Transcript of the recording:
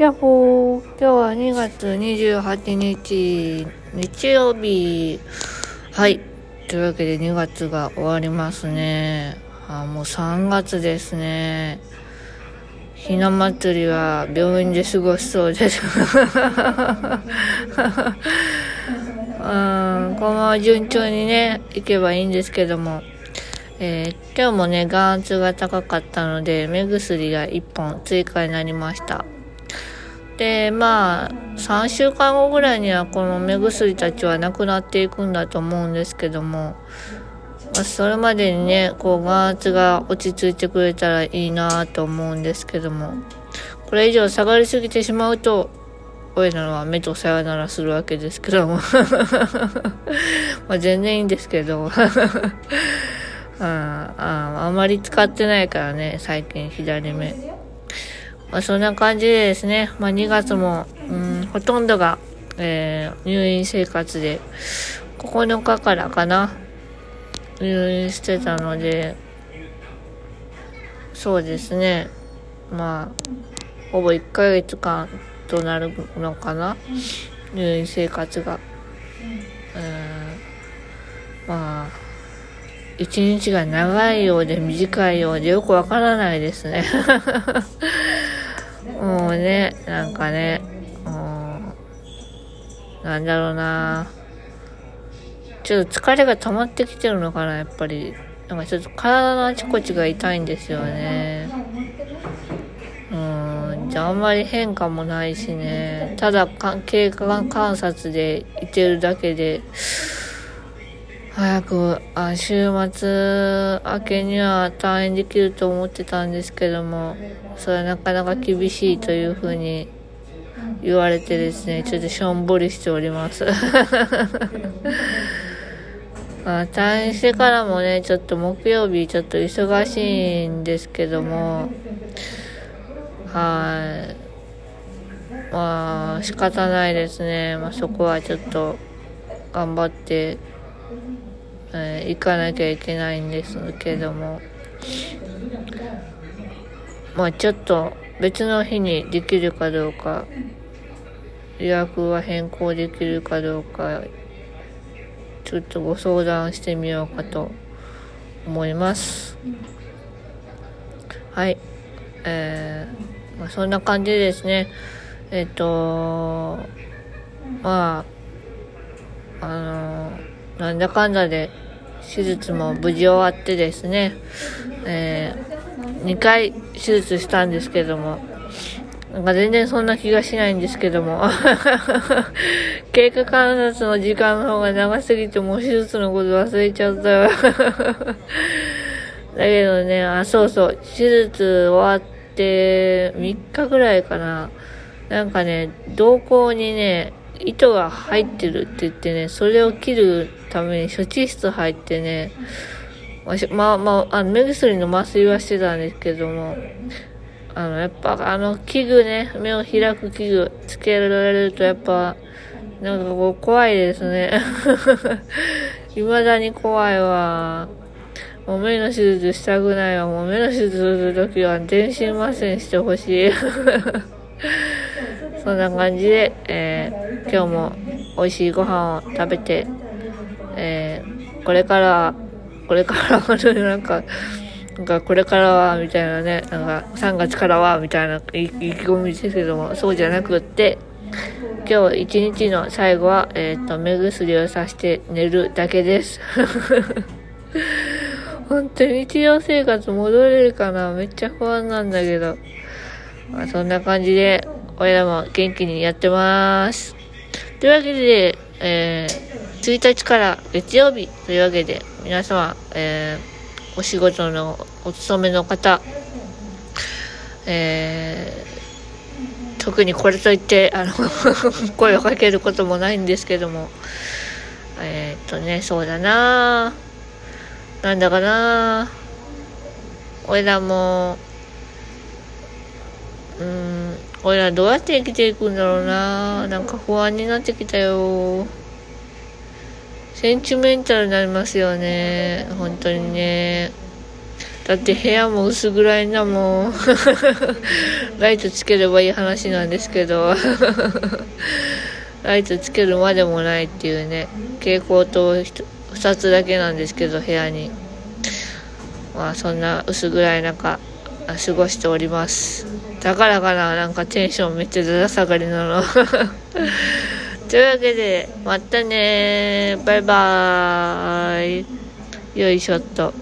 やっほー。今日は2月28日日曜日。はい。というわけで2月が終わりますね。あもう3月ですね。ひな祭りは病院で過ごしそうです。うんこのまま順調にね行けばいいんですけども。えー、今日もね、眼圧が高かったので、目薬が1本追加になりました。で、まあ、3週間後ぐらいにはこの目薬たちはなくなっていくんだと思うんですけども、まあ、それまでにね、こう、眼圧が落ち着いてくれたらいいなと思うんですけども、これ以上下がりすぎてしまうと、親なのは目とさよならするわけですけども ま全然いいんですけど うんああんまり使ってないからね、最近左目。まあ、そんな感じでですね、まあ、2月も、うん、ほとんどが、えー、入院生活で、9日からかな、入院してたので、そうですね、まあ、ほぼ1ヶ月間となるのかな、入院生活が。うん、まあ、一日が長いようで短いようでよくわからないですね。もね、なんかね、うん、なんだろうなちょっと疲れが溜まってきてるのかな、やっぱり。なんかちょっと体のあちこちが痛いんですよね。うん、じゃああんまり変化もないしね。ただ経過観察でいてるだけで、早くあ週末明けには退院できると思ってたんですけどもそれはなかなか厳しいというふうに言われてですねちょっとしょんぼりしております。あ、退院してからもねちょっと木曜日ちょっと忙しいんですけどもはい。まあ仕方ないですね、まあ、そこはちょっと頑張ってえー、行かなきゃいけないんですけども。まあちょっと別の日にできるかどうか予約は変更できるかどうかちょっとご相談してみようかと思います。はいえー、まあ、そんな感じですね。えっ、ー、とまああのーなんだかんだで手術も無事終わってですね、えー、2回手術したんですけども、なんか全然そんな気がしないんですけども。経過観察の時間の方が長すぎてもう手術のこと忘れちゃったよ。だけどね、あ、そうそう、手術終わって3日ぐらいかな。なんかね、瞳孔にね、糸が入ってるって言ってね、それを切るために処置室入ってね、まあまあ、あの目薬の麻酔はしてたんですけども、あの、やっぱあの器具ね、目を開く器具つけられるとやっぱ、なんかこう怖いですね。未だに怖いわ。もう目の手術したくないわ。もう目の手術するときは全身麻酔してほしい。そんな感じで、えー、今日も美味しいご飯を食べて、えー、これから、これからは、なんか、なんかこれからは、みたいなね、なんか3月からは、みたいな意気込みですけども、そうじゃなくって、今日一日の最後は、えっ、ー、と、目薬をさして寝るだけです。本当に日常生活戻れるかな？めっちゃ不安なんだけど。まあ、そんな感じで、俺らも元気にやってます。というわけで、えー、1日から月曜日というわけで、皆様、えー、お仕事のお勤めの方、えー、特にこれといって、あの 声をかけることもないんですけども、えー、っとね、そうだななんだかな俺らも、うん、俺らどうやって生きていくんだろうななんか不安になってきたよ。センチメンタルになりますよね。本当にね。だって部屋も薄暗いなもん。ライトつければいい話なんですけど。ライトつけるまでもないっていうね。蛍光灯2つだけなんですけど部屋に。まあそんな薄暗い中過ごしております。だからかな。なんかテンションめっちゃだだ下がりなの。というわけでまたねバイバーイ。よいしょっと。